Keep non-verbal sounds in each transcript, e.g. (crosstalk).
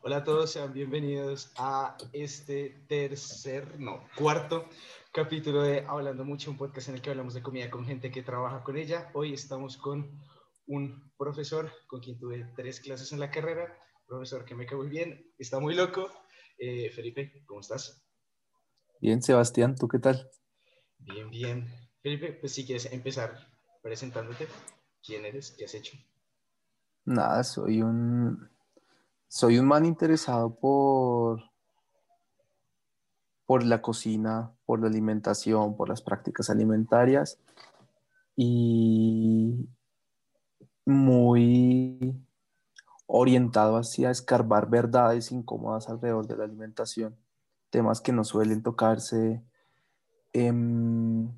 Hola a todos, sean bienvenidos a este tercer, no, cuarto capítulo de Hablando Mucho, un podcast en el que hablamos de comida con gente que trabaja con ella. Hoy estamos con un profesor con quien tuve tres clases en la carrera, profesor que me cae muy bien, está muy loco. Eh, Felipe, ¿cómo estás? Bien, Sebastián, ¿tú qué tal? Bien, bien. Felipe, pues si quieres empezar presentándote, ¿quién eres? ¿Qué has hecho? Nada, soy un soy un man interesado por por la cocina, por la alimentación, por las prácticas alimentarias y muy orientado hacia escarbar verdades incómodas alrededor de la alimentación, temas que no suelen tocarse em,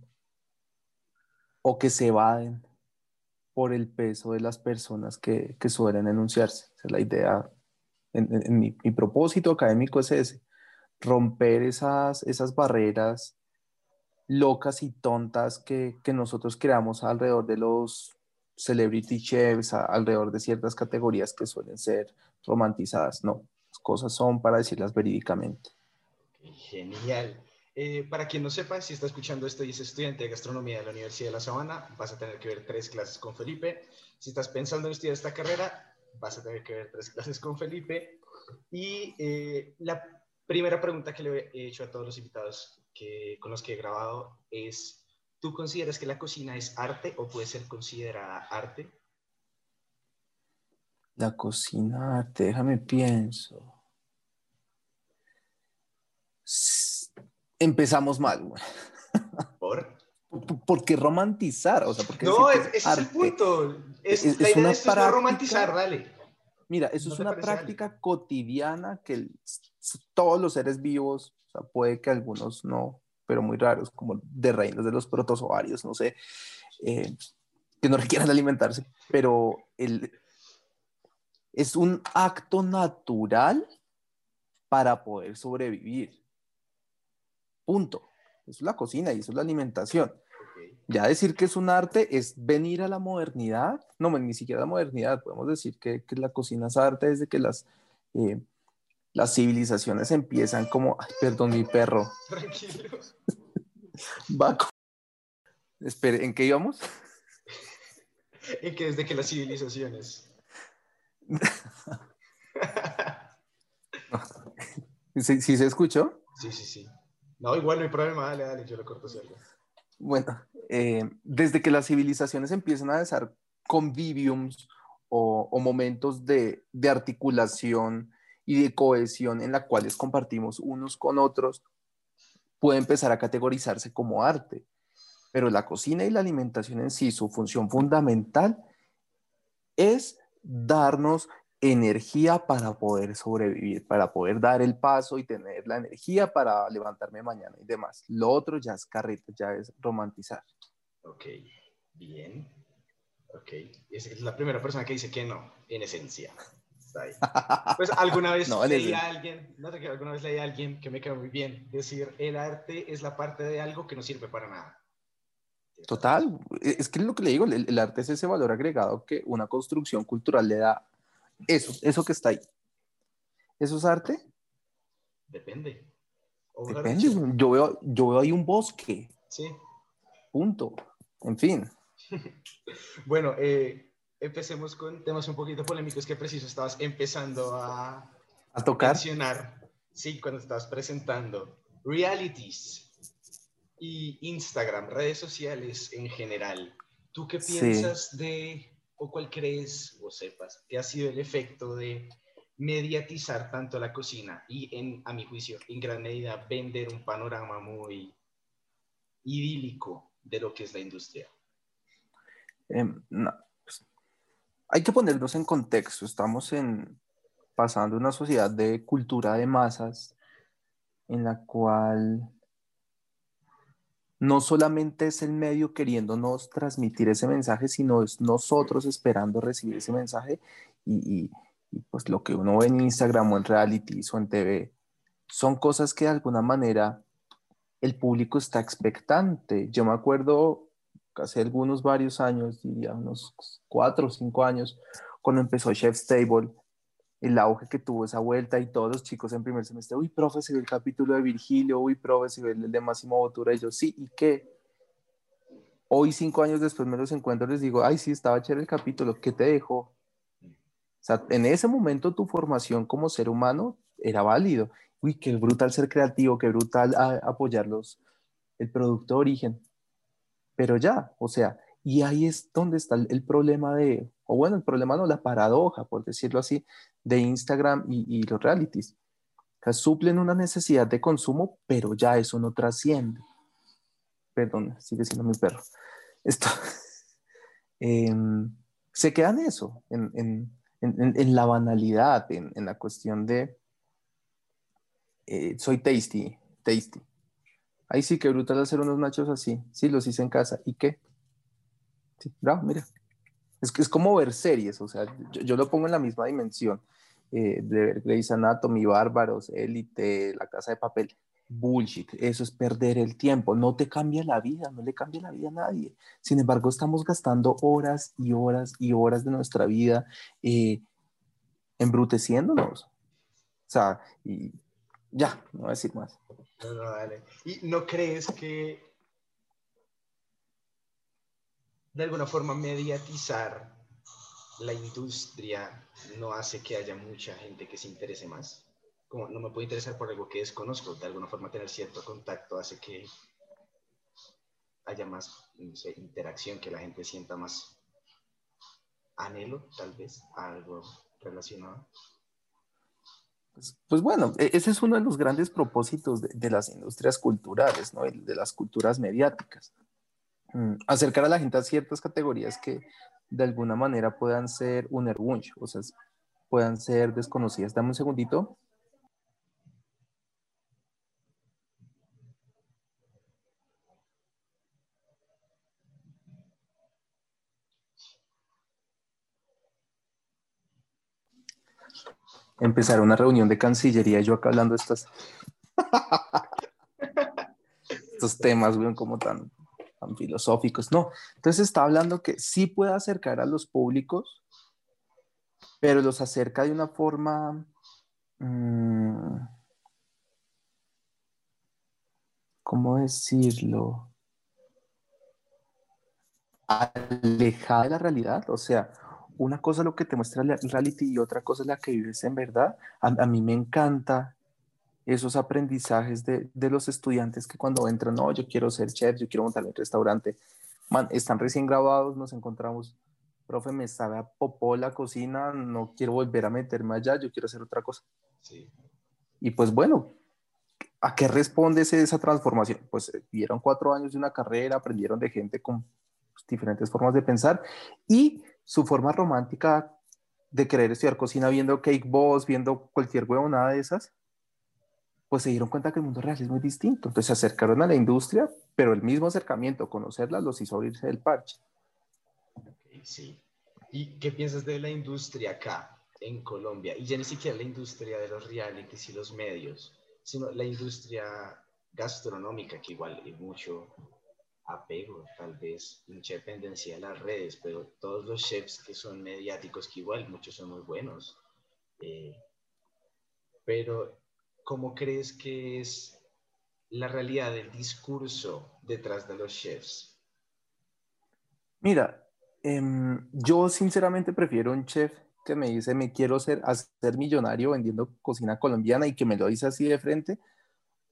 o que se evaden por el peso de las personas que, suelen enunciarse. es la idea, mi, propósito académico es ese, romper esas, esas barreras locas y tontas que, nosotros creamos alrededor de los celebrity chefs, alrededor de ciertas categorías que suelen ser romantizadas. No, las cosas son para decirlas verídicamente. Genial. Eh, para quien no sepa, si está escuchando esto y es estudiante de gastronomía de la Universidad de La Sabana, vas a tener que ver tres clases con Felipe. Si estás pensando en estudiar esta carrera, vas a tener que ver tres clases con Felipe. Y eh, la primera pregunta que le he hecho a todos los invitados que, con los que he grabado es, ¿tú consideras que la cocina es arte o puede ser considerada arte? La cocina arte, déjame pienso empezamos mal. ¿Por? ¿Por qué romantizar? O sea, porque no, ese es el punto. Es, la idea de esto es romantizar, dale. Mira, eso es una práctica cotidiana que todos los seres vivos, o sea, puede que algunos no, pero muy raros, como de reinos de los protozoarios, no sé, eh, que no requieran alimentarse, pero el, es un acto natural para poder sobrevivir. Punto. Eso es la cocina y eso es la alimentación. Ya decir que es un arte es venir a la modernidad, no, ni siquiera la modernidad, podemos decir que, que la cocina es arte desde que las, eh, las civilizaciones empiezan como, ay, perdón, mi perro. Tranquilo. Va Espere, ¿en qué íbamos? (laughs) En que desde que las civilizaciones. (laughs) ¿Sí, ¿Sí se escuchó? Sí, sí, sí. No, igual no hay problema, dale, dale, yo lo corto si Bueno, eh, desde que las civilizaciones empiezan a desarrollar conviviums o, momentos de, articulación y de cohesión en la cuales compartimos unos con otros, puede empezar a categorizarse como arte. Pero la cocina y la alimentación en sí, su función fundamental es darnos energía para poder sobrevivir, para poder dar el paso y tener la energía para levantarme mañana y demás. Lo otro ya es carrito, ya es romantizar. Ok, bien. Ok, es la primera persona que dice que no, en esencia. Está ahí. Pues (laughs) alguna vez leí a alguien, no que alguna vez leí a alguien que me quedó muy bien, decir, el arte es la parte de algo que no sirve para nada. Total, es que es lo que le digo, el arte es ese valor agregado que una construcción cultural le da eso, eso que está ahí. ¿Eso es arte? Depende. Depende. Yo veo, yo veo ahí un bosque. Sí. Punto. En fin. (laughs) bueno, eh, empecemos con temas un poquito polémicos que preciso estabas empezando a, a tocar. Mencionar. Sí, cuando estabas presentando. Realities y Instagram, redes sociales en general. ¿Tú qué piensas de o cuál crees o sepas que ha sido el efecto de mediatizar tanto la cocina y, en, a mi juicio, en gran medida vender un panorama muy idílico de lo que es la industria? Em, pues, hay que ponernos en contexto. Estamos en, pasando una sociedad de cultura de masas en la cual no solamente es el medio queriéndonos transmitir ese mensaje, sino es nosotros esperando recibir ese mensaje y, pues lo que uno ve en Instagram o en reality o en TV son cosas que de alguna manera el público está expectante. Yo me acuerdo hace algunos varios años, diría unos cuatro o cinco años, cuando empezó Chef's Table, el auge que tuvo esa vuelta y todos los chicos en primer semestre, uy, profe, se ve el capítulo de Virgilio, uy, profe, se ve el de Máximo Botura, y yo, sí, ¿y qué? Hoy, cinco años después, me los encuentro les digo, ay, sí, estaba chévere el capítulo, ¿qué te dejó? O sea, en ese momento tu formación como ser humano era válido. Uy, qué brutal ser creativo, qué brutal apoyarlos, el producto de origen. Pero ya, o sea, y ahí es donde está el, problema de, o bueno, el problema no, la paradoja, por decirlo así, de Instagram y, los realities. Que suplen una necesidad de consumo, pero ya eso no trasciende. Perdón, sigue siendo mi perro. Esto (laughs) em, se queda en eso, en, la banalidad, en, la cuestión de eh, soy tasty, tasty. Ahí sí que brutal hacer unos nachos así. Sí, los hice en casa. ¿Y qué? Sí, bravo, mira. Es es como ver series, o sea, yo, lo pongo en la misma dimensión. Eh, de ver Grey's Anatomy, Bárbaros, Élite, La Casa de Papel. Bullshit, eso es perder el tiempo, no te cambia la vida, no le cambia la vida a nadie. Sin embargo, estamos gastando horas y horas y horas de nuestra vida eh, embruteciéndonos. O sea, y ya, no voy a decir más. No, dale. ¿Y no crees que de alguna forma mediatizar la industria no hace que haya mucha gente que se interese más. Como no me puedo interesar por algo que desconozco, de alguna forma tener cierto contacto hace que haya más interacción, que la gente sienta más anhelo, tal vez, a algo relacionado. Pues, pues, bueno, e, ese es uno de los grandes propósitos de, de las industrias culturales, ¿no? de las culturas mediáticas. Mm, acercar a la gente a ciertas categorías que de alguna manera puedan ser un erbunch, o sea, puedan ser desconocidas. Dame un segundito. Empezar una reunión de Cancillería, yo acá hablando de estas... (laughs) estos temas, güey, como tan filosóficos, no. Entonces está hablando que sí puede acercar a los públicos, pero los acerca de una forma... Mm, ¿Cómo decirlo? Alejada de la realidad, o sea, una cosa es lo que te muestra el reality y otra cosa es la que vives en verdad. a mí me encanta esos aprendizajes de, de, los estudiantes que cuando entran, no, yo quiero ser chef, yo quiero montar un restaurante, man, están recién grabados, nos encontramos, profe, me sabe a popó la cocina, no quiero volver a meterme allá, yo quiero hacer otra cosa. Sí. Y pues bueno, ¿a qué responde esa transformación? Pues eh, vieron cuatro años de una carrera, aprendieron de gente con pues, diferentes formas de pensar y su forma romántica de querer estudiar cocina viendo Cake Boss, viendo cualquier huevonada de esas, pues se dieron cuenta que el mundo real es muy distinto. Entonces se acercaron a la industria, pero el mismo acercamiento, conocerla, los hizo abrirse del parche. sí. ¿Y qué piensas de la industria acá, en Colombia? Y ya ni siquiera la industria de los realities y los medios, sino la industria gastronómica, que igual hay mucho apego, tal vez mucha dependencia de las redes, pero todos los chefs que son mediáticos, que igual muchos son muy buenos. Eh, pero ¿cómo crees que es la realidad del discurso detrás de los chefs? Mira, em, yo sinceramente prefiero un chef que me dice me quiero ser, hacer millonario vendiendo cocina colombiana y que me lo dice así de frente,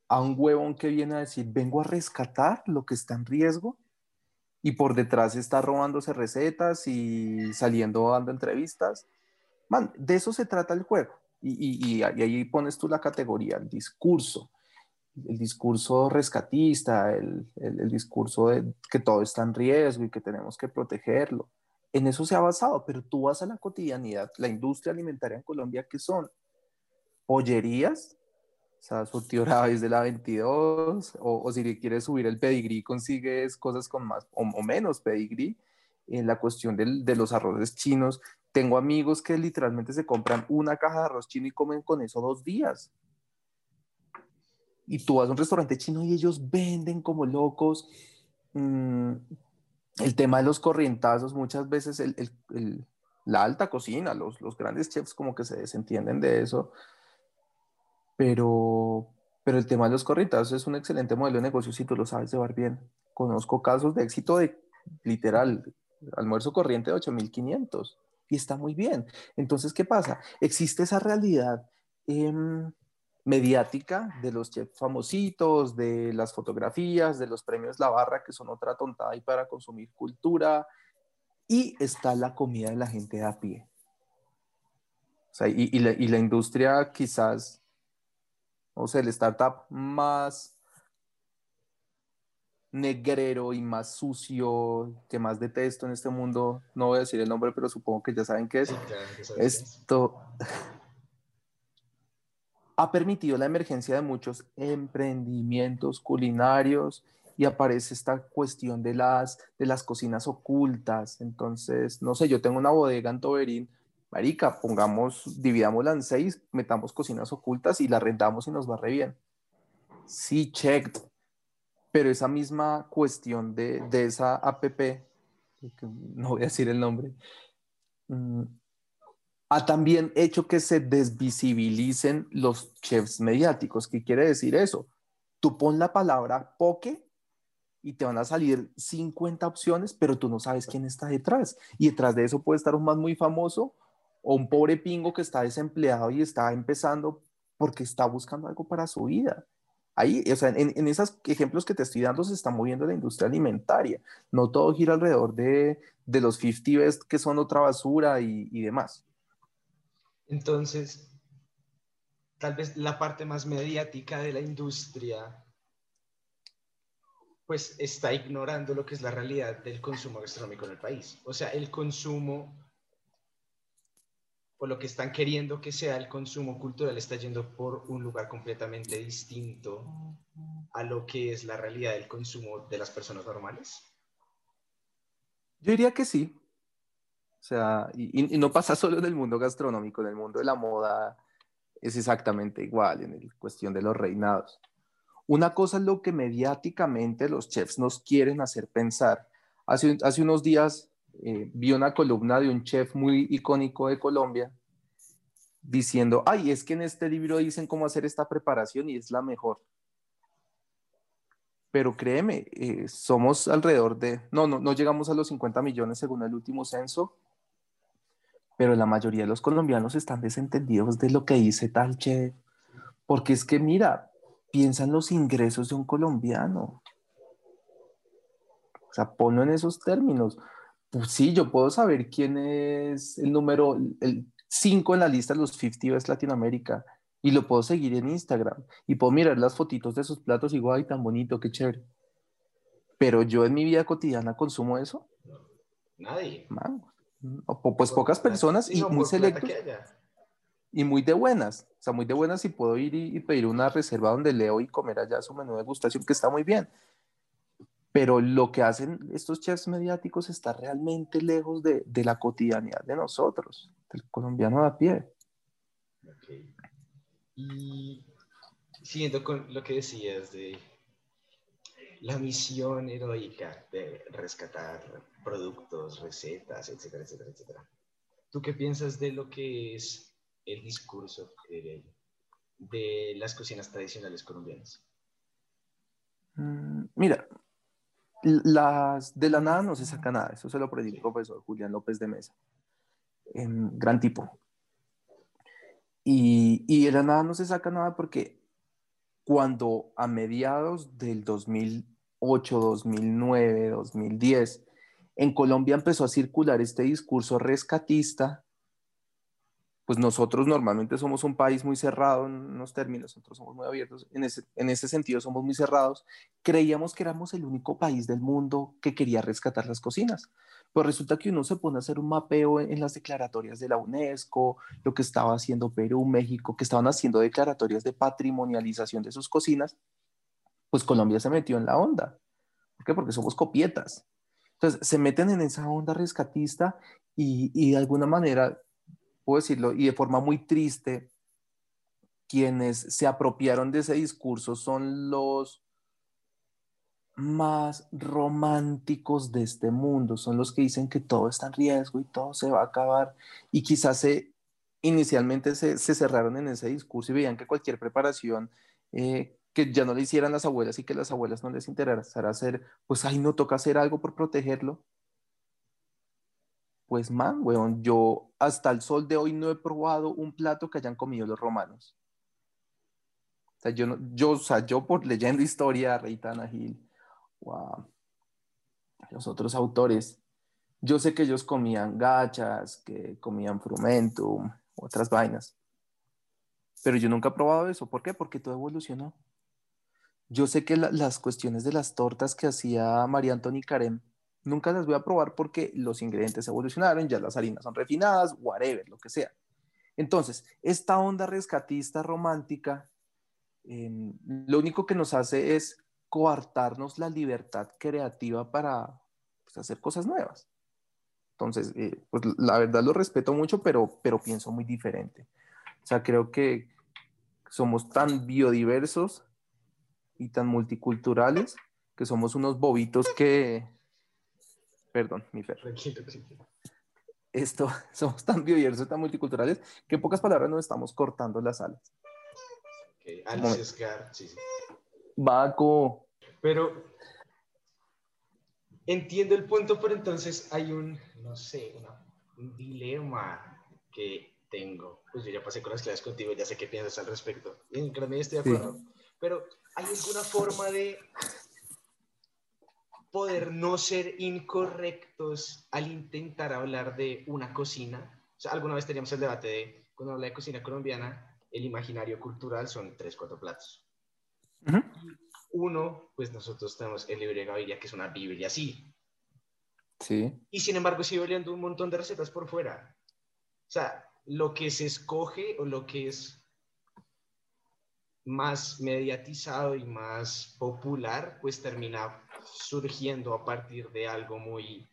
a un huevón que viene a decir vengo a rescatar lo que está en riesgo y por detrás está robándose recetas y saliendo dando entrevistas. Man, de eso se trata el juego. Y, ahí pones tú la categoría, el discurso, el discurso rescatista, el, discurso de que todo está en riesgo y que tenemos que protegerlo. En eso se ha basado, pero tú vas a la cotidianidad, la industria alimentaria en Colombia, que son pollerías, o sea, surtidora desde la 22, o, si quieres subir el pedigrí, consigues cosas con más o, menos pedigrí. En la cuestión de los arroces chinos, tengo amigos que literalmente se compran una caja de arroz chino y comen con eso dos días. Y tú vas a un restaurante chino y ellos venden como locos. Mm, el tema de los corrientazos, muchas veces la alta cocina, los, los grandes chefs como que se desentienden de eso, pero, pero el tema de los corritas es un excelente modelo de negocio si tú lo sabes llevar bien. Conozco casos de éxito de literal almuerzo corriente de 8.500 y está muy bien. Entonces, ¿qué pasa? Existe esa realidad em, mediática de los chefs famositos, de las fotografías, de los premios La Barra, que son otra tontada y para consumir cultura, y está la comida de la gente de a pie. y, la, industria quizás, o sea, el startup más negrero y más sucio que más detesto en este mundo, no voy a decir el nombre, pero supongo que ya saben qué es. Esto ha permitido la emergencia de muchos emprendimientos culinarios y aparece esta cuestión de las, de las cocinas ocultas. Entonces, no sé, yo tengo una bodega en Toberín, marica, pongamos, dividámosla en seis, metamos cocinas ocultas y la rentamos y nos va re bien. Sí, checked. Pero esa misma cuestión de, de esa app, no voy a decir el nombre, mm, ha también hecho que se desvisibilicen los chefs mediáticos. ¿Qué quiere decir eso? Tú pon la palabra poke y te van a salir 50 opciones, pero tú no sabes quién está detrás. Y detrás de eso puede estar un más muy famoso o un pobre pingo que está desempleado y está empezando porque está buscando algo para su vida. Ahí, o sea, en, esos ejemplos que te estoy dando se está moviendo la industria alimentaria. No todo gira alrededor de, de los 50 best que son otra basura y, y demás. Entonces, tal vez la parte más mediática de la industria pues está ignorando lo que es la realidad del consumo gastronómico en el país. O sea, el consumo o lo que están queriendo que sea el consumo cultural está yendo por un lugar completamente distinto a lo que es la realidad del consumo de las personas normales. Yo diría que sí. O sea, y, no pasa solo en el mundo gastronómico, en el mundo de la moda es exactamente igual, en la cuestión de los reinados. Una cosa es lo que mediáticamente los chefs nos quieren hacer pensar. Hace unos días eh, vi una columna de un chef muy icónico de Colombia diciendo, ay, es que en este libro dicen cómo hacer esta preparación y es la mejor. Pero créeme, eh, somos alrededor de, no, no, no llegamos a los 50 millones según el último censo, pero la mayoría de los colombianos están desentendidos de lo que dice tal chef, porque es que mira, piensa en los ingresos de un colombiano. O sea, ponlo en esos términos. Pues sí, yo puedo saber quién es el número, el 5 en la lista de los 50 Best Latinoamérica y lo puedo seguir en Instagram y puedo mirar las fotitos de sus platos y guay, tan bonito, qué chévere. Pero yo en mi vida cotidiana consumo eso. Nadie. pues pocas personas y muy selectos y muy de buenas, o sea, muy de buenas y puedo ir y, pedir una reserva donde leo y comer allá su menú de degustación, que está muy bien. Pero lo que hacen estos chefs mediáticos está realmente lejos de, de la cotidianidad de nosotros, del colombiano de a pie. Okay. Y siguiendo con lo que decías de la misión heroica de rescatar productos, recetas, etcétera, etcétera, etcétera. ¿Tú qué piensas de lo que es el discurso de las cocinas tradicionales colombianas? Mm, mira, las, de la nada no se saca nada, eso se lo predijo el profesor Julián López de Mesa, gran tipo. Y, y de la nada no se saca nada porque cuando a mediados del 2008, 2009, 2010, en Colombia empezó a circular este discurso rescatista pues nosotros normalmente somos un país muy cerrado en los términos, nosotros somos muy abiertos, en ese, en ese sentido somos muy cerrados, creíamos que éramos el único país del mundo que quería rescatar las cocinas. Pues resulta que uno se pone a hacer un mapeo en, las declaratorias de la UNESCO, lo que estaba haciendo Perú, México, que estaban haciendo declaratorias de patrimonialización de sus cocinas, pues Colombia se metió en la onda. ¿Por qué? Porque somos copietas. Entonces, se meten en esa onda rescatista y, y de alguna manera puedo decirlo, y de forma muy triste, quienes se apropiaron de ese discurso son los, más románticos de este mundo, son los que dicen que todo está en riesgo y todo se va a acabar y quizás se, inicialmente se, cerraron en ese discurso y veían que cualquier preparación eh, que ya no le hicieran las abuelas y que las abuelas no les interesara hacer, pues ahí no toca hacer algo por protegerlo. Pues man, weón, yo hasta el sol de hoy no he probado un plato que hayan comido los romanos. O sea, yo, yo, o sea, yo por leyendo historia, Reitana Gil, wow, los otros autores, yo sé que ellos comían gachas, que comían frumentum, otras vainas. Pero yo nunca he probado eso. ¿Por qué? Porque todo evolucionó. Yo sé que las cuestiones de las tortas que hacía María Antonia Carem, nunca las voy a probar porque los ingredientes evolucionaron, ya las harinas son refinadas, whatever, lo que sea. Entonces, esta onda rescatista romántica, em, lo único que nos hace es coartarnos la libertad creativa para pues, hacer cosas nuevas. Entonces, eh, pues la verdad lo respeto mucho, pero, pero pienso muy diferente. O sea, creo que somos tan biodiversos y tan multiculturales que somos unos bobitos que... Perdón, mi Fer. Esto, (laughs) somos tan biodiversos tan multiculturales que en pocas palabras nos estamos cortando las alas. Okay. Alice sí, sí. Baco. Pero entiendo el punto, pero entonces hay un, no sé, un dilema que tengo. Pues yo ya pasé con las clases contigo, ya sé qué piensas al respecto. Y en gran estoy de acuerdo. Pero ¿hay alguna forma de poder no ser incorrectos al intentar hablar de una cocina? O sea, alguna vez teníamos el debate de, cuando habla de cocina colombiana, el imaginario cultural son tres, cuatro platos. Uno, pues nosotros tenemos el libro de Gaviria, que es una Biblia, sí. Sí. Y sin embargo sigue oliendo un montón de recetas por fuera. O sea, lo que se escoge o lo que es más mediatizado y más popular, pues termina surgiendo a partir de algo muy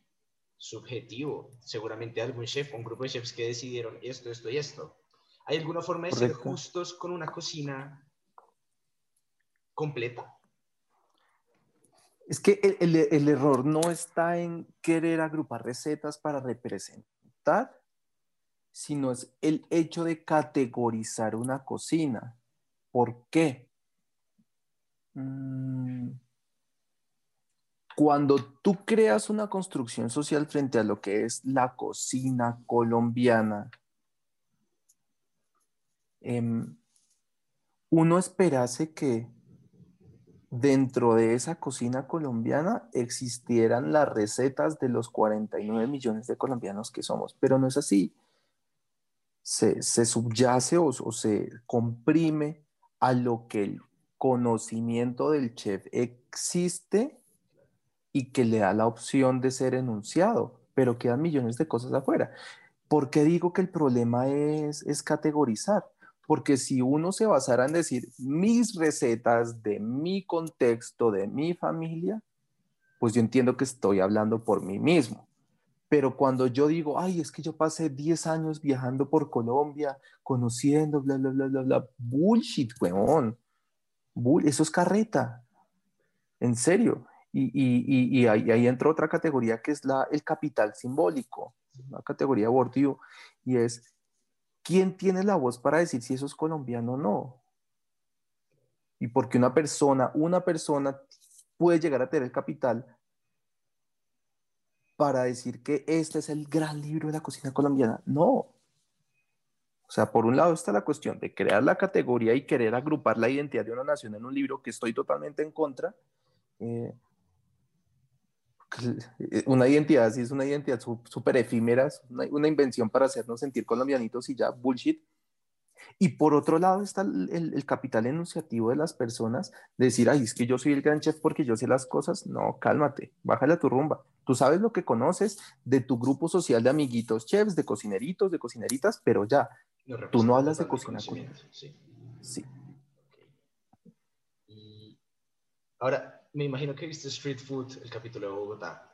subjetivo. Seguramente algún chef, un grupo de chefs que decidieron esto, esto y esto. ¿Hay alguna forma de ser justos con una cocina completa? Es que el, el, error no está en querer agrupar recetas para representar, sino es el hecho de categorizar una cocina. ¿Por qué? Mm, cuando tú creas una construcción social frente a lo que es la cocina colombiana, em, uno esperase que dentro de esa cocina colombiana existieran las recetas de los 49 millones de colombianos que somos, pero no es así. Se, subyace o, se comprime a lo que el conocimiento del chef existe y que le da la opción de ser enunciado, pero quedan millones de cosas afuera. ¿Por qué digo que el problema es, es categorizar? Porque si uno se basara en decir mis recetas de mi contexto, de mi familia, pues yo entiendo que estoy hablando por mí mismo. Pero cuando yo digo, ay, es que yo pasé 10 años viajando por Colombia, conociendo, bla, bla, bla, bla, bla, bullshit, weón. Bull eso es carreta. En serio. Y, ahí, entra otra categoría que es la, el capital simbólico, una categoría abortivo, y es ¿quién tiene la voz para decir si eso es colombiano o no? Y porque una persona, una persona puede llegar a tener el capital para decir que este es el gran libro de la cocina colombiana. No. O sea, por un lado está la cuestión de crear la categoría y querer agrupar la identidad de una nación en un libro que estoy totalmente en contra. Eh, una identidad así es una identidad súper efímera, una, invención para hacernos sentir colombianitos y ya, bullshit. Y por otro lado está el, capital enunciativo de las personas, decir, ay, es que yo soy el gran chef porque yo sé las cosas. No, cálmate, bájale a tu rumba. Tú sabes lo que conoces de tu grupo social de amiguitos chefs, de cocineritos, de cocineritas, pero ya, tú no hablas de cocina. Sí. sí. Y ahora, me imagino que viste Street Food, el capítulo de Bogotá.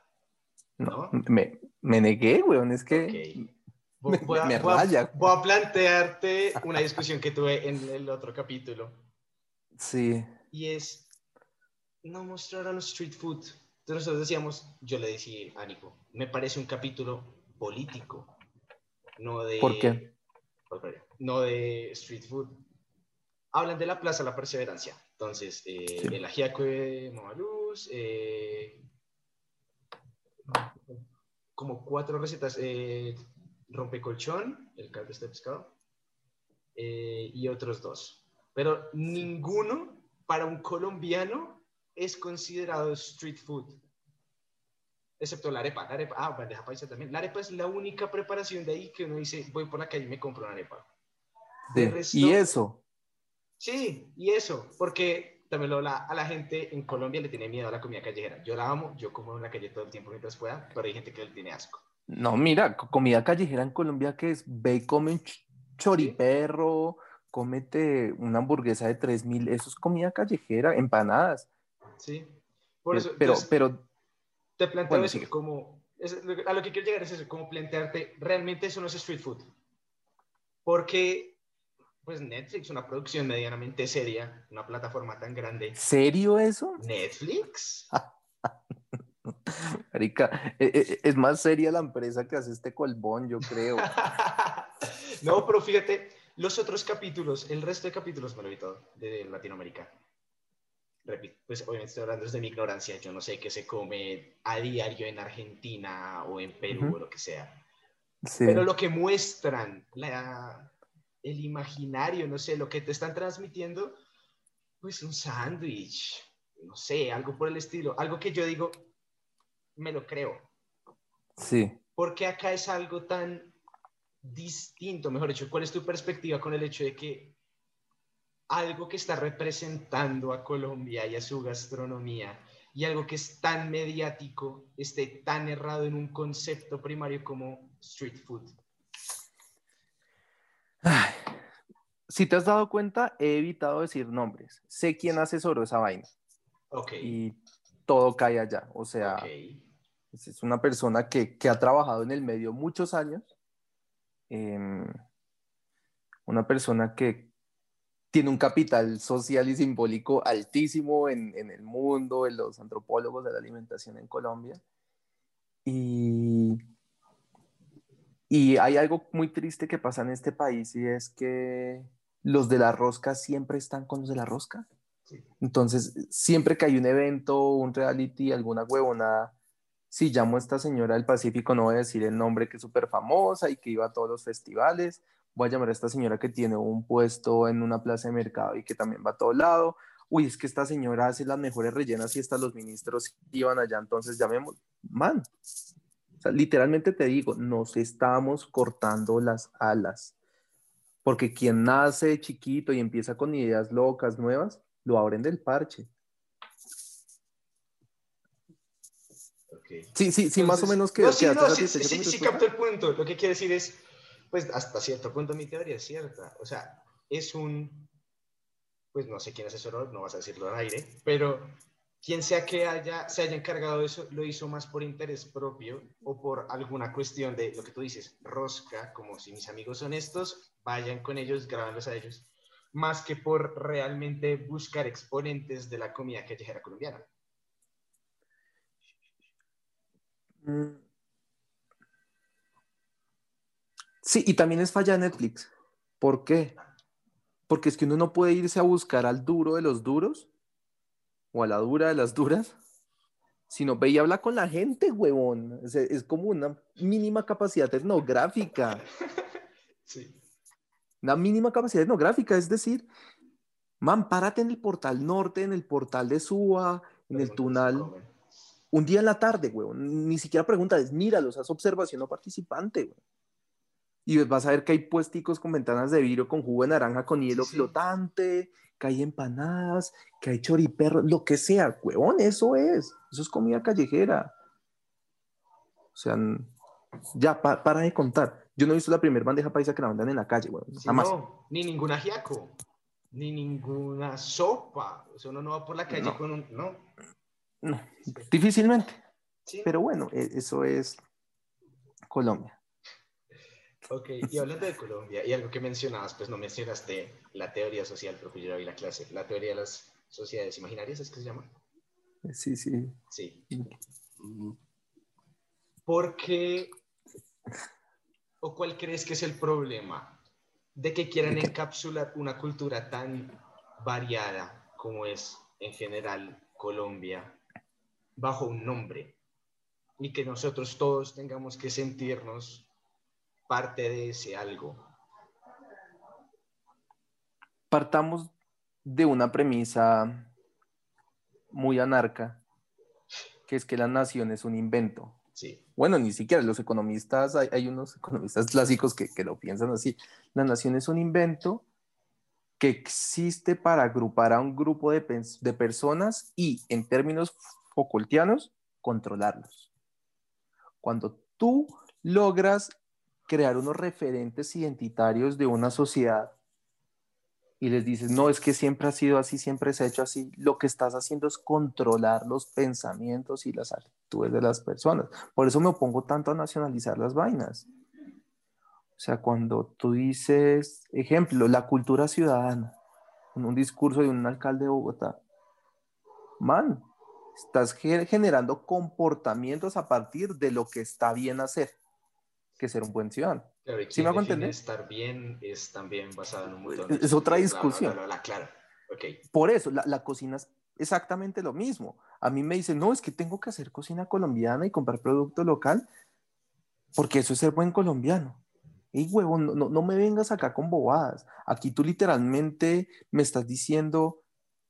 No, me, me, negué, weón, es que (laughs) voy, a, voy, a, plantearte una discusión que tuve en el otro capítulo. Sí. Y es, no mostraron street food. Entonces nosotros decíamos, yo le decía a Nico, me parece un capítulo político, no de... ¿Por qué? No de street food. Hablan de la Plaza La Perseverancia. Entonces, eh, el ajiaco de Mamaluz, eh, como cuatro recetas, eh, rompecolchón, el caldo este pescado, eh, y otros dos. Pero ninguno para un colombiano es considerado street food. Excepto la arepa. La arepa ah, bandeja paisa también. La arepa es la única preparación de ahí que uno dice, voy por la calle y me compro una arepa. y eso. Sí, y eso, porque también lo, la, a la gente en Colombia le tiene miedo a la comida callejera. Yo la amo, yo como en la calle todo el tiempo mientras pueda, pero hay gente que le tiene asco. No, mira, comida callejera en Colombia que es ve y come choriperro, cómete una hamburguesa de 3000, eso es comida callejera, empanadas. Sí. Por eso, pero, pero te planteo eso como, a lo que quiero llegar es eso, como plantearte, realmente eso no es street food. Porque, pues Netflix, una producción medianamente seria, una plataforma tan grande. ¿Serio eso? Netflix. (laughs) Marica, e, e, es más seria la empresa que hace este colbón, yo creo. (laughs) no, pero fíjate, los otros capítulos, el resto de capítulos me lo vi todo de Latinoamérica. Repito, pues obviamente estoy hablando desde mi ignorancia, yo no sé qué se come a diario en Argentina o en Perú o lo que sea. Pero lo que muestran, la, el imaginario, no sé, lo que te están transmitiendo, pues un sándwich, no sé, algo por el estilo, algo que yo digo, me lo creo. Sí. Porque acá es algo tan distinto, mejor dicho, ¿cuál es tu perspectiva con el hecho de que algo que está representando a Colombia y a su gastronomía y algo que es tan mediático esté tan errado en un concepto primario como street food? Si te has dado cuenta, he evitado decir nombres. Sé quién asesoró esa vaina. Ok. Y todo cae allá. O sea, es una persona que, ha trabajado en el medio muchos años. Em, una persona que tiene un capital social y simbólico altísimo en, el mundo, en los antropólogos de la alimentación en Colombia. Y, y hay algo muy triste que pasa en este país y es que los de la rosca siempre están con los de la rosca. Entonces, siempre que hay un evento, un reality, alguna huevonada, si llamo a esta señora del Pacífico, no voy a decir el nombre que es súper famosa y que iba a todos los festivales, voy a llamar a esta señora que tiene un puesto en una plaza de mercado y que también va a todo lado. Uy, es que esta señora hace las mejores rellenas y hasta los ministros iban allá, entonces llamemos. Man, literalmente te digo, nos estamos cortando las alas. Porque quien nace chiquito y empieza con ideas locas, nuevas, lo abren del parche. Sí, sí, sí, más o menos que... No, sí, no, sí, sí, sí, capto el punto. Lo que quiere decir es, pues hasta cierto punto mi teoría es cierta. O sea, es un, pues no sé quién asesoró, no vas a decirlo al aire, pero quien sea que haya, se haya encargado de eso, lo hizo más por interés propio o por alguna cuestión de lo que tú dices, rosca, como si mis amigos son estos, vayan con ellos, grábanlos a ellos más que por realmente buscar exponentes de la comida callejera colombiana. Mm. Sí, y también es falla Netflix. ¿Por qué? Porque es que uno no puede irse a buscar al duro de los duros o a la dura de las duras, sino ve y habla con la gente, huevón. Es, es como una mínima capacidad etnográfica. (laughs) Sí una mínima capacidad etnográfica, es decir, man, párate en el portal norte, en el portal de Suba, en el Tunal, un día en la tarde, güey, ni siquiera preguntas, míralos, haz observación o participante, güey. Y vas a ver que hay puesticos con ventanas de vidrio con jugo de naranja con hielo flotante, que hay empanadas, que hay choriperro, lo que sea, huevón, eso es, eso es comida callejera. O sea, ya, para de contar. Yo no he visto la primera bandeja paisa que la vendan en la calle, güey. No, ni ningún ajiaco, ni ninguna sopa. O sea, uno no va por la calle con un. No. No, difícilmente. Pero bueno, e, eso es Colombia. Ok, y hablando de Colombia, y algo que mencionabas, pues no mencionaste la teoría social, porque yo ya vi la clase, la teoría de las sociedades imaginarias, ¿es que se llama? Sí, sí. Sí. ¿Por qué o cuál crees que es el problema de que quieran encapsular una cultura tan variada como es en general Colombia bajo un nombre y que nosotros todos tengamos que sentirnos parte de ese algo? Partamos de una premisa muy anarca, que es que la nación es un invento. Sí. Bueno, ni siquiera los economistas, hay, unos economistas clásicos que, que, lo piensan así. La nación es un invento que existe para agrupar a un grupo de, de personas y, en términos Foucaultianos, controlarlos. Cuando tú logras crear unos referentes identitarios de una sociedad y les dices, no, es que siempre ha sido así, siempre se ha hecho así, lo que estás haciendo es controlar los pensamientos y las actitudes de las personas. Por eso me opongo tanto a nacionalizar las vainas. O sea, cuando tú dices, ejemplo, la cultura ciudadana, en un discurso de un alcalde de Bogotá, man, estás generando comportamientos a partir de lo que está bien hacer, que ser un buen ciudadano. Claro, ¿Sí me hago entender? Estar bien es también basado en un montón Es otra discusión. claro. Okay. Por eso, la, la, cocina es exactamente lo mismo. A mí me dicen, no, es que tengo que hacer cocina colombiana y comprar producto local, porque eso es ser buen colombiano. Y huevo, no, no, no me vengas acá con bobadas. Aquí tú literalmente me estás diciendo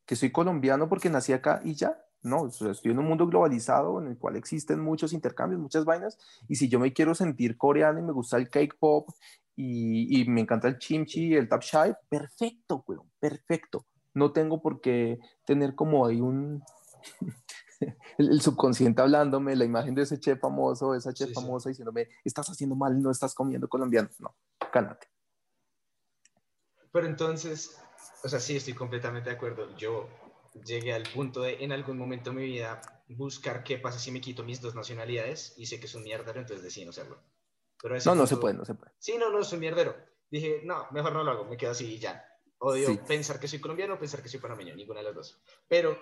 que soy colombiano porque nací acá y ya. No, estoy en un mundo globalizado en el cual existen muchos intercambios, muchas vainas, y si yo me quiero sentir coreano y me gusta el cake pop y, y me encanta el chimchi, el tap chai, perfecto, weón, perfecto. No tengo por qué tener como ahí un... (laughs) el, subconsciente hablándome, la imagen de ese chef famoso, esa chef famosa diciéndome, estás haciendo mal, no estás comiendo colombiano. No, cálmate. Pero entonces, o sea, sí, estoy completamente de acuerdo. Yo llegué al punto de, en algún momento de mi vida, buscar qué pasa si me quito mis dos nacionalidades y sé que es un mierdero, entonces decidí no hacerlo. Pero no, no se puede, no se puede. Sí, no, no, es un mierdero. Dije, no, mejor no lo hago, me quedo así y ya. Odio pensar que soy colombiano o pensar que soy panameño, ninguna de las dos. Pero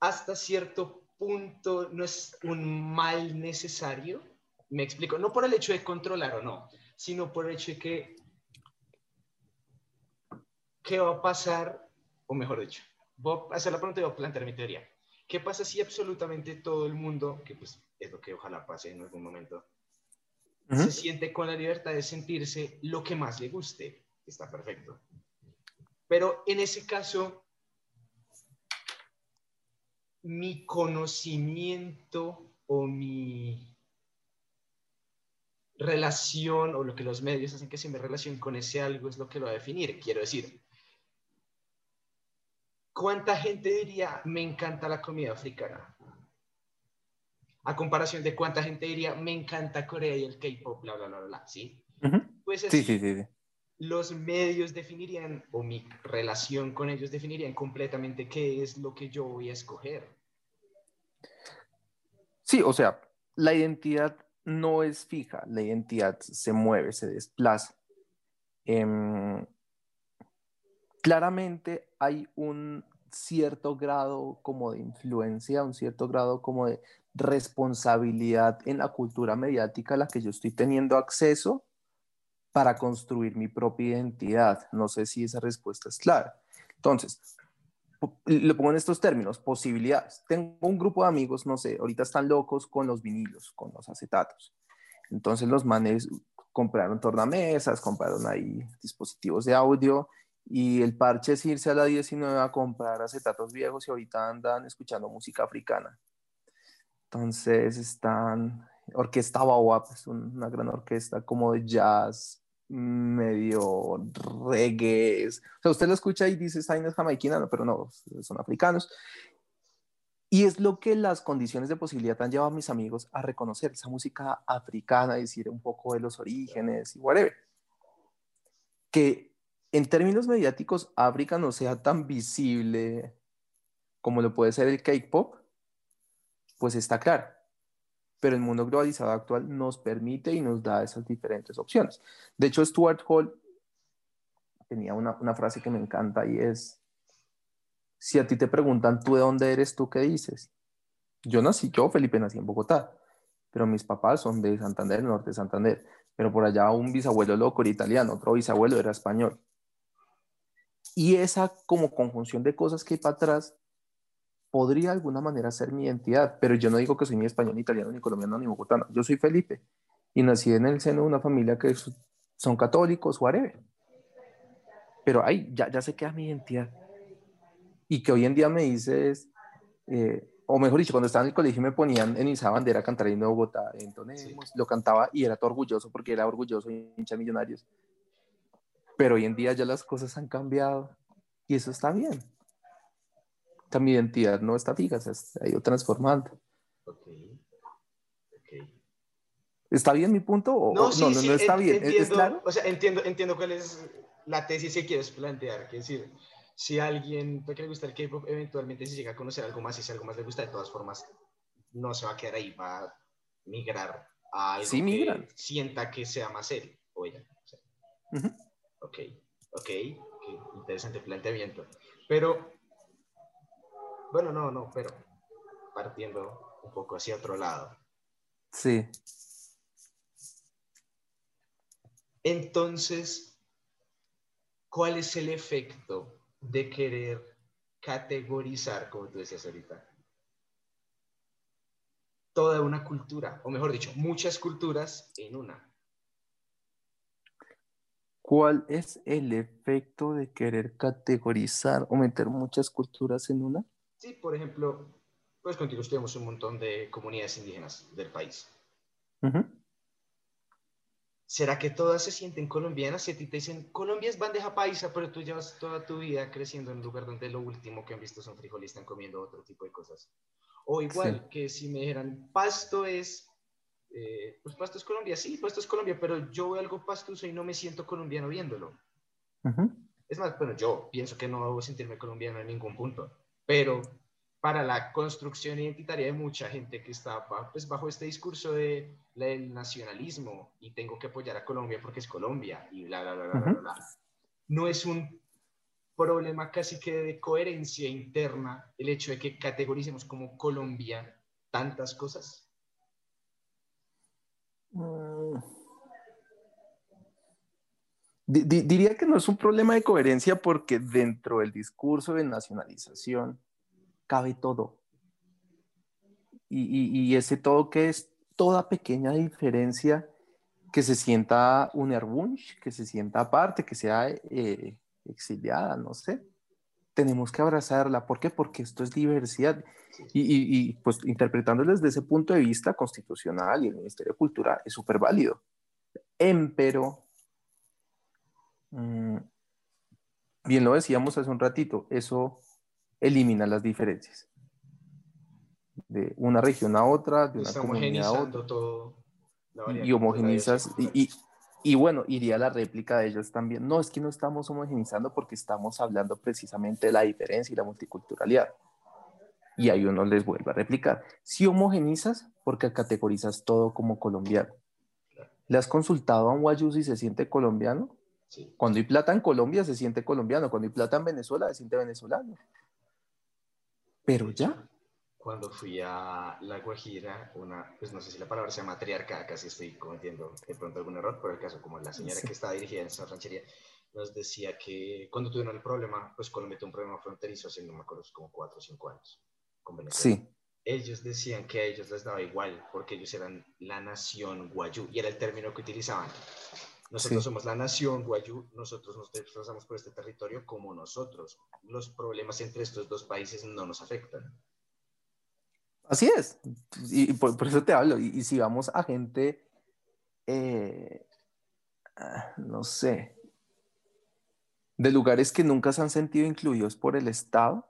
hasta cierto punto no es un mal necesario. Me explico, no por el hecho de controlar o no, sino por el hecho de que, ¿qué va a pasar o mejor dicho, voy a hacer la pregunta y voy a plantear mi teoría. ¿Qué pasa si absolutamente todo el mundo, que pues es lo que ojalá pase en algún momento, se siente con la libertad de sentirse lo que más le guste? Está perfecto. Pero en ese caso, mi conocimiento o mi relación o lo que los medios hacen que sea mi relación con ese algo es lo que lo va a definir. Quiero decir, ¿cuánta gente diría, me encanta la comida africana? A comparación de cuánta gente diría, me encanta Corea y el K-pop, bla, bla, bla, bla, ¿sí? Pues sí, sí, sí, los medios definirían, o mi relación con ellos definirían completamente qué es lo que yo voy a escoger. Sí, o sea, la identidad no es fija, la identidad se mueve, se desplaza. Em, claramente hay un cierto grado como de influencia, un cierto grado como de responsabilidad en la cultura mediática a la que yo estoy teniendo acceso para construir mi propia identidad. No sé si esa respuesta es clara. Entonces, lo pongo en estos términos, posibilidades. Tengo un grupo de amigos, no sé, ahorita están locos con los vinilos, con los acetatos. Entonces los manes compraron tornamesas, compraron ahí dispositivos de audio y el parche es irse a la 19 a comprar acetatos viejos y ahorita andan escuchando música africana. Entonces están, Orquesta Baobab, es una gran orquesta como de jazz, medio reggae. O sea, usted lo escucha y dice, esta es jamaiquina, pero no, son africanos. Y es lo que las condiciones de posibilidad han llevado a mis amigos a reconocer esa música africana, decir un poco de los orígenes y whatever. Que en términos mediáticos, África no sea tan visible como lo puede ser el cake pop, pues está claro. Pero el mundo globalizado actual nos permite y nos da esas diferentes opciones. De hecho, Stuart Hall tenía una, una frase que me encanta y es, Si a ti te preguntan, ¿tú de dónde eres? ¿Tú qué dices? Yo nací, yo Felipe nací en Bogotá, pero mis papás son de Santander, norte de Santander. Pero por allá un bisabuelo loco era italiano, otro bisabuelo era español. Y esa como conjunción de cosas que hay para atrás podría de alguna manera ser mi identidad, pero yo no digo que soy ni español, ni italiano, ni colombiano, ni bogotano. Yo soy Felipe y nací en el seno de una familia que son católicos, whatever. Pero ahí ya, ya se queda mi identidad. Y que hoy en día me dices, eh, o mejor dicho, cuando estaba en el colegio me ponían en esa bandera cantar en Bogotá, entonces lo cantaba y era todo orgulloso porque era orgulloso hincha millonarios. Pero hoy en día ya las cosas han cambiado y eso está bien mi identidad no está fija, se ha ido transformando. ¿Está bien mi punto? O, no, no, no, está bien. Entiendo, claro? O sea, entiendo, entiendo cuál es la tesis que quieres plantear. Que es decir, si a alguien que le gusta el K-pop, eventualmente si llega a conocer algo más y si algo más le gusta, de todas formas, no se va a quedar ahí, va a migrar a algo que sienta que sea más él o ella. Ok, ok, interesante planteamiento. Pero bueno, no, no, pero partiendo un poco hacia otro lado. Sí. Entonces, ¿cuál es el efecto de querer categorizar, como tú decías ahorita, toda una cultura, o mejor dicho, muchas culturas en una? ¿Cuál es el efecto de querer categorizar o meter muchas culturas en una? Sí, por ejemplo, pues contigo tenemos un montón de comunidades indígenas del país. ¿Será que todas se sienten colombianas? Si a ti te dicen, Colombia es bandeja paisa, pero tú llevas toda tu vida creciendo en un lugar donde lo último que han visto son frijoles y están comiendo otro tipo de cosas. O igual que si me dijeran, pasto es, eh, pues pasto es Colombia, sí, pasto es Colombia, pero yo veo algo pastuso y no me siento colombiano viéndolo. Es más, bueno, yo pienso que no debo sentirme colombiano en ningún punto pero para la construcción identitaria de mucha gente que está pues, bajo este discurso de, del nacionalismo y tengo que apoyar a Colombia porque es Colombia y bla, bla, bla, bla, bla, bla. No es un problema casi que de coherencia interna el hecho de que categoricemos como Colombia tantas cosas. Mm. Diría que no es un problema de coherencia porque dentro del discurso de nacionalización cabe todo. Y, ese todo que es toda pequeña diferencia que se sienta un erbunch, que se sienta aparte, que sea eh, exiliada, no sé. Tenemos que abrazarla. ¿Por qué? Porque esto es diversidad. Y, y pues interpretándolo desde ese punto de vista constitucional y el Ministerio de Cultura es súper válido. Empero Mm, bien lo decíamos hace un ratito, eso elimina las diferencias de una región a otra, de una comunidad a otra. Todo y, homogenizas, y, y, bueno, iría la réplica de ellos también. No, es que no estamos homogenizando porque estamos hablando precisamente de la diferencia y la multiculturalidad. Y ahí uno les vuelve a replicar. Si homogenizas, porque categorizas todo como colombiano. ¿Le has consultado a un guayú si se siente colombiano? Cuando hay plata en Colombia se siente colombiano, cuando hay plata en Venezuela se siente venezolano. Pero ya. Cuando fui a La Guajira, una, pues no sé si la palabra se llama matriarca, casi estoy cometiendo de pronto algún error, pero el caso como la señora que estaba dirigida en esa ranchería nos decía que cuando tuvieron el problema, pues Colombia tuvo un problema fronterizo hace, no me acuerdo, como cuatro o cinco años con Venezuela. Sí. Ellos decían que a ellos les daba igual porque ellos eran la nación guayú y era el término que utilizaban. Nosotros somos la nación guayú, nosotros nos desplazamos por este territorio como nosotros. Los problemas entre estos dos países no nos afectan. Así es, y por, eso te hablo. Y, si vamos a gente, eh, ah, no sé, de lugares que nunca se han sentido incluidos por el Estado,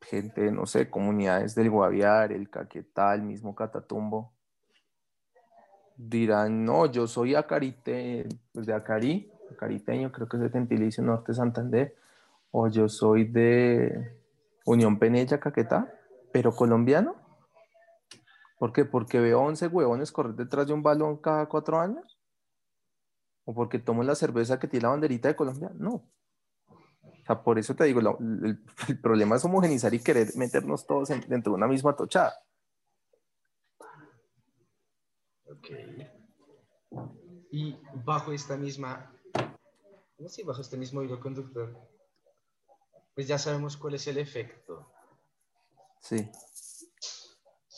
gente, no sé, comunidades del Guaviare, el Caquetá, el mismo Catatumbo, dirán, no, yo soy acarite, pues de Acari, acariteño, creo que es de Gentilicio Norte Santander, o yo soy de Unión Penella, Caquetá, pero colombiano. ¿Por qué? Porque veo 11 huevones correr detrás de un balón cada cuatro años. ¿O porque tomo la cerveza que tiene la banderita de Colombia? No. O sea, por eso te digo, (laughs) el, problema es homogenizar y querer meternos todos dentro de una misma tochada. Ok. Y bajo esta misma, no sé, bajo este mismo hilo conductor, pues ya sabemos cuál es el efecto. Sí.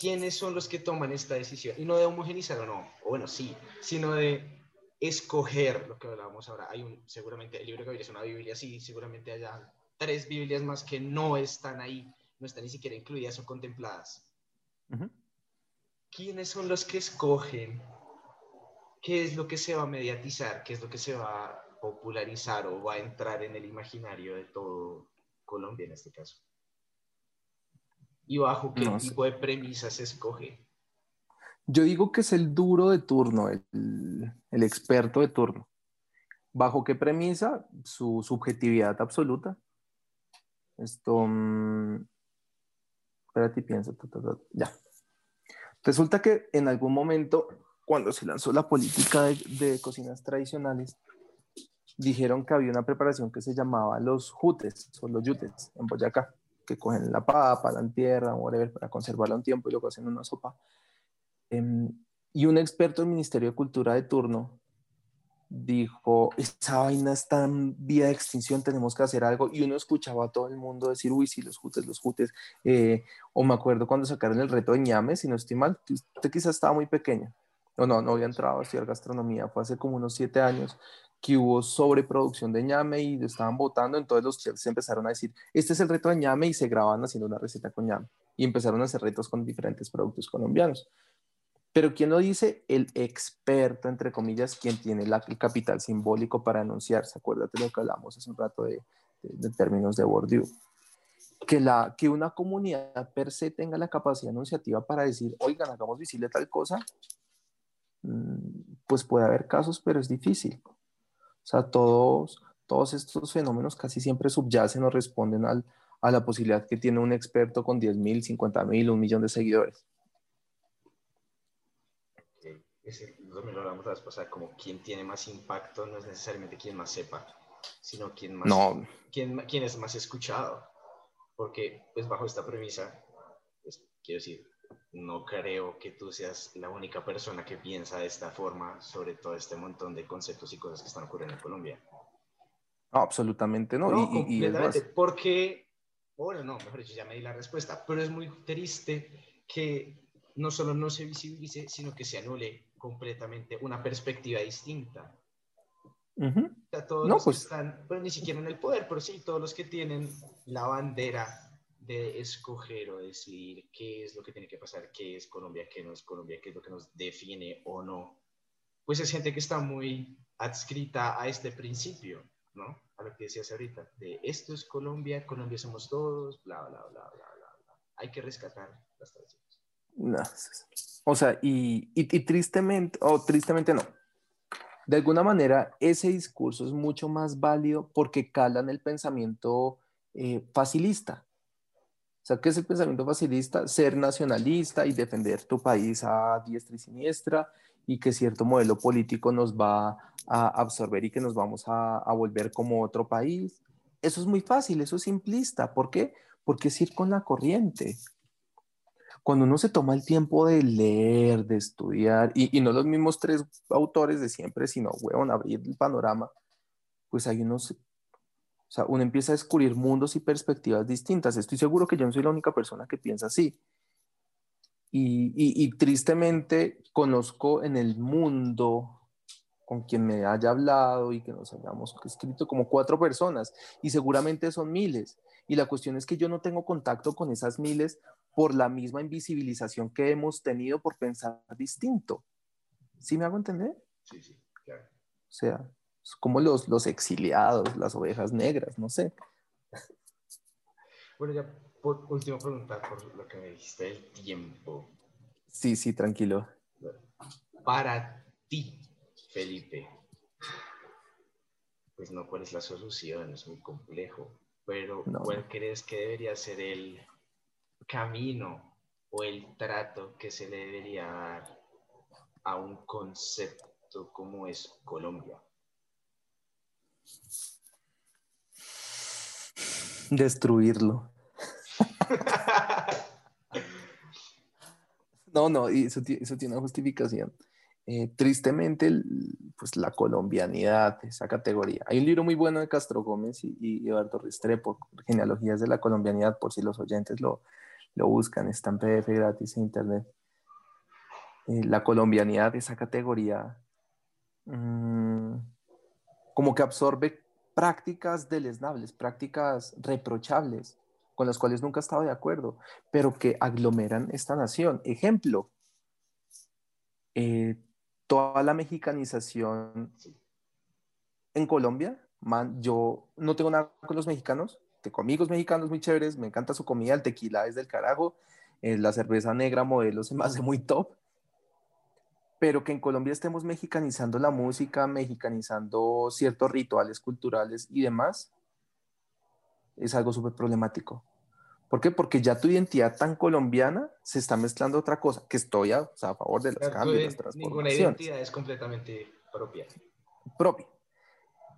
¿Quiénes son los que toman esta decisión? Y no de homogenizar o no, o bueno, sí, sino de escoger lo que hablábamos ahora. Hay un, seguramente el libro de Gabriel es una Biblia, sí, seguramente haya tres Biblias más que no están ahí, no están ni siquiera incluidas o contempladas. ¿Quiénes son los que escogen qué es lo que se va a mediatizar, qué es lo que se va a popularizar o va a entrar en el imaginario de todo Colombia en este caso? ¿Y bajo qué tipo de premisas se escoge? Yo digo que es el duro de turno, el, el experto de turno. ¿Bajo qué premisa? Su subjetividad absoluta. Esto. Mm, espérate y piensa. ya. Resulta que en algún momento, cuando se lanzó la política de, de, cocinas tradicionales, dijeron que había una preparación que se llamaba los jutes o los yutes en Boyacá, que cogen la papa, la entierran, whatever, para conservarla un tiempo y luego hacen una sopa. Em, y un experto del Ministerio de Cultura de turno dijo, esa vaina está en vía de extinción, tenemos que hacer algo. Y uno escuchaba a todo el mundo decir, uy, sí, los jutes, los jutes. Eh, o me acuerdo cuando sacaron el reto de ñame, si no estoy mal, usted quizás estaba muy pequeño. O no, no había entrado a estudiar gastronomía, fue hace como unos siete años que hubo sobreproducción de ñame y estaban votando, entonces los chefs empezaron a decir, este es el reto de ñame y se graban haciendo una receta con ñame. Y empezaron a hacer retos con diferentes productos colombianos. Pero ¿quién lo dice? El experto, entre comillas, quien tiene el capital simbólico para anunciarse. Acuérdate de lo que hablamos hace un rato de, términos de Bourdieu. Que, la, que una comunidad per se tenga la capacidad anunciativa para decir, oigan, hagamos visible tal cosa, mm, pues puede haber casos, pero es difícil. O sea, todos, todos estos fenómenos casi siempre subyacen o responden al, a la posibilidad que tiene un experto con 10 mil, 50 mil, un millón de seguidores ese, también lo hablamos la vez pasada, como quien tiene más impacto no es necesariamente quien más sepa, sino quien más, no. quien, quien es más escuchado. Porque, pues, bajo esta premisa, pues, quiero decir, no creo que tú seas la única persona que piensa de esta forma sobre todo este montón de conceptos y cosas que están ocurriendo en Colombia. No, absolutamente no. no y, completamente, porque, bueno, no, mejor dicho, ya me di la respuesta, pero es muy triste que no solo no se visibilice, sino que se anule completamente una perspectiva distinta. todos no, pues... están, pues ni siquiera en el poder, pero sí todos los que tienen la bandera de escoger o decidir qué es lo que tiene que pasar, qué es Colombia, qué no es Colombia, qué es lo que nos define o no, pues es gente que está muy adscrita a este principio, ¿no? A lo que decías ahorita, de esto es Colombia, Colombia somos todos, bla, bla, bla, bla, bla, bla. Hay que rescatar las tradiciones. No, o sea, y, tristemente, o tristemente no. De alguna manera, ese discurso es mucho más válido porque cala en el pensamiento eh, facilista. Sea, ¿qué es el pensamiento facilista? Ser nacionalista y defender tu país a diestra y siniestra y que cierto modelo político nos va a absorber y que nos vamos a, a volver como otro país. Eso es muy fácil, eso es simplista. ¿Por qué? Porque es ir con la corriente cuando uno se toma el tiempo de leer, de estudiar, y, no los mismos tres autores de siempre, sino, weón, abrir el panorama, pues hay unos, sea, uno empieza a descubrir mundos y perspectivas distintas. Estoy seguro que yo no soy la única persona que piensa así. Y, y, tristemente conozco en el mundo con quien me haya hablado y que nos hayamos escrito como cuatro personas y seguramente son miles. Y la cuestión es que yo no tengo contacto con esas miles por la misma invisibilización que hemos tenido por pensar distinto. ¿Sí me hago entender? Sí, sí, claro. O sea, como los, los exiliados, las ovejas negras, no sé. Bueno, ya por última pregunta, por lo que me dijiste del tiempo. Sí, sí, tranquilo. Para ti, Felipe, pues no, ¿cuál es la solución? Es muy complejo, pero ¿cuál crees que debería ser el camino o el trato que se le debería dar a un concepto como es Colombia? Destruirlo. no, no, y eso, tiene una justificación. Eh, tristemente, pues la colombianidad, esa categoría. Hay un libro muy bueno de Castro Gómez y, Eduardo Restrepo, Genealogías de la colombianidad, por si los oyentes lo, lo buscan, está en PDF gratis en internet. Eh, la colombianidad, esa categoría, mm, como que absorbe prácticas deleznables, prácticas reprochables, con las cuales nunca he estado de acuerdo, pero que aglomeran esta nación. Ejemplo, eh, toda la mexicanización en Colombia, man, yo no tengo nada con los mexicanos, tengo amigos mexicanos muy chéveres, me encanta su comida, el tequila es del carajo, eh, la cerveza negra modelo se me hace muy top, pero que en Colombia estemos mexicanizando la música, mexicanizando ciertos rituales culturales y demás, es algo súper problemático. ¿Por qué? Porque ya tu identidad tan colombiana se está mezclando otra cosa, que estoy a, favor de los cambios, las transformaciones. Ninguna identidad es completamente propia. Propia.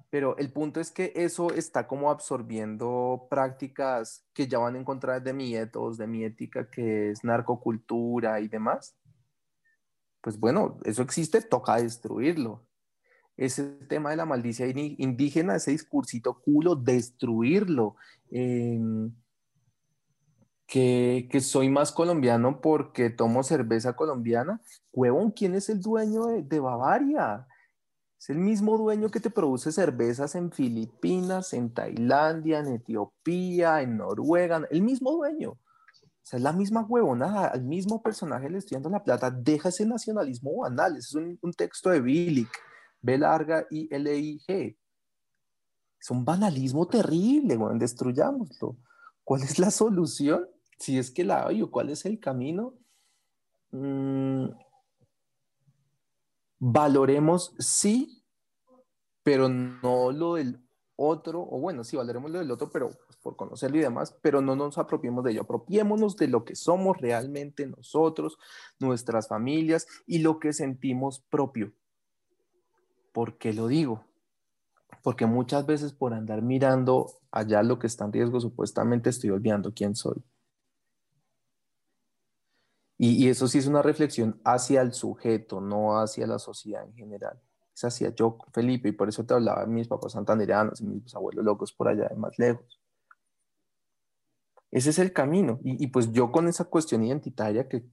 Pero el punto es que eso está como absorbiendo prácticas que ya van en contra de mi ethos, de mi ética, que es narcocultura y demás. Pues bueno, eso existe, toca destruirlo. Ese tema de la maldicia indígena, ese discursito culo, destruirlo. Eh, que, soy más colombiano porque tomo cerveza colombiana. Huevón, ¿quién es el dueño de, Bavaria? Es el mismo dueño que te produce cervezas en Filipinas, en Tailandia, en Etiopía, en Noruega, el mismo dueño. O sea, es la misma huevonada, al mismo personaje le estoy dando la plata. Deja ese nacionalismo banal. es un, texto de Billick, B larga I L I G. Es un banalismo terrible, bueno, destruyámoslo. ¿Cuál es la solución? si es que la hay o cuál es el camino, mm, valoremos sí, pero no lo del otro, o bueno, sí, valoremos lo del otro, pero pues, por conocerlo y demás, pero no nos apropiemos de ello, apropiémonos de lo que somos realmente nosotros, nuestras familias y lo que sentimos propio. ¿Por qué lo digo? Porque muchas veces por andar mirando allá lo que está en riesgo, supuestamente estoy olvidando quién soy. Y, eso sí es una reflexión hacia el sujeto, no hacia la sociedad en general. Es hacia yo, Felipe, y por eso te hablaba de mis papás santanderianos y mis abuelos locos por allá de más lejos. Ese es el camino. Y, pues yo con esa cuestión identitaria que,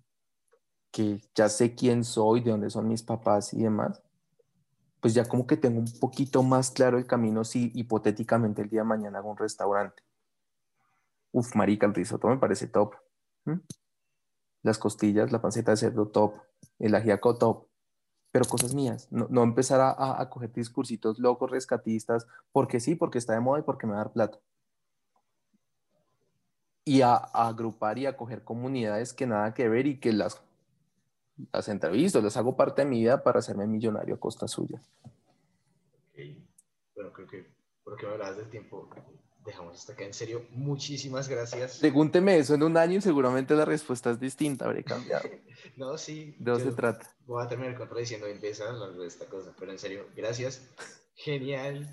que ya sé quién soy, de dónde son mis papás y demás, pues ya como que tengo un poquito más claro el camino si hipotéticamente el día de mañana hago un restaurante. Uf, marica, el risotto me parece top las costillas, la panceta de cerdo top, el ajiaco top, pero cosas mías, no, empezar a, a, coger discursitos locos, rescatistas, porque sí, porque está de moda y porque me va a dar plata. Y a, agrupar y a coger comunidades que nada que ver y que las, las entrevisto, las hago parte de mi vida para hacerme millonario a costa suya. Bueno, creo que porque del tiempo, dejamos hasta acá. En serio, muchísimas gracias. Pregúnteme eso en un año y seguramente la respuesta es distinta, habré cambiado. (laughs) no, sí. ¿De dónde se trata? Voy a terminar contradiciendo mil veces de esta cosa, pero en serio, gracias. Genial.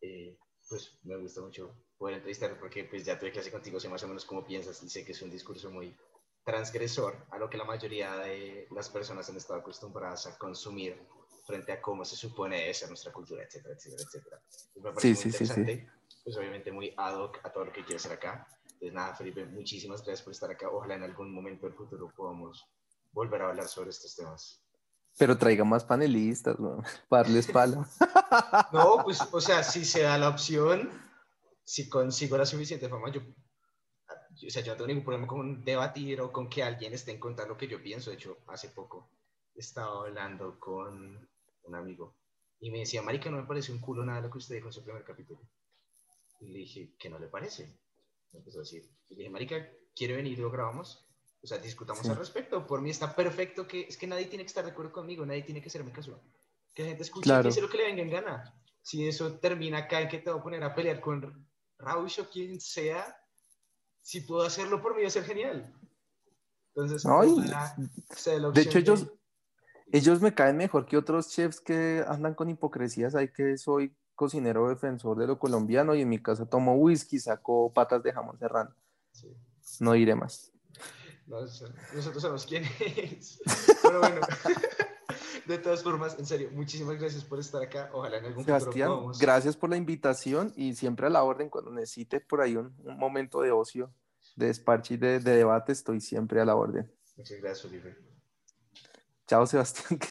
Eh, pues me gusta mucho poder entrevistar porque pues ya tuve clase contigo, sé más o menos cómo piensas y sé que es un discurso muy transgresor a lo que la mayoría de las personas han estado acostumbradas a consumir frente a cómo se supone ser nuestra cultura, etcétera, etcétera, etcétera. sí, sí, sí, sí pues obviamente muy ad hoc a todo lo que quiere hacer acá. Entonces nada, Felipe, muchísimas gracias por estar acá. Ojalá en algún momento del futuro podamos volver a hablar sobre estos temas. Pero traiga más panelistas, ¿no? (laughs) para darles palo. (laughs) No, pues, o sea, si se da la opción, si consigo la suficiente fama, yo, o sea, yo no tengo ningún problema con debatir o con que alguien esté en contra de lo que yo pienso. De hecho, hace poco estaba hablando con un amigo y me decía, Marica, no me parece un culo nada lo que usted dijo en su primer capítulo. Y le dije, ¿qué no le parece? Me empezó a decir. Y le dije, Marica, ¿quiere venir y lo grabamos? O sea, discutamos al respecto. Por mí está perfecto que es que nadie tiene que estar de acuerdo conmigo, nadie tiene que hacerme caso. Que la gente escuche claro. que lo que le venga en gana. Si eso termina acá en que te voy a poner a pelear con Rausch o quien sea, si puedo hacerlo por mí va a ser genial. Entonces, pues, de hecho, ellos, ellos me caen mejor que otros chefs que andan con hipocresías ahí que soy cocinero defensor de lo colombiano y en mi casa tomo whisky, saco patas de jamón serrano. No diré más. nosotros sabemos quién es. Pero bueno, (laughs) de todas formas, en serio, muchísimas gracias por estar acá. Ojalá en algún Sebastián, gracias por la invitación y siempre a la orden cuando necesite por ahí un, momento de ocio, de despacho y de, debate, estoy siempre a la orden. Muchas gracias, Oliver. Chao, Sebastián. (laughs)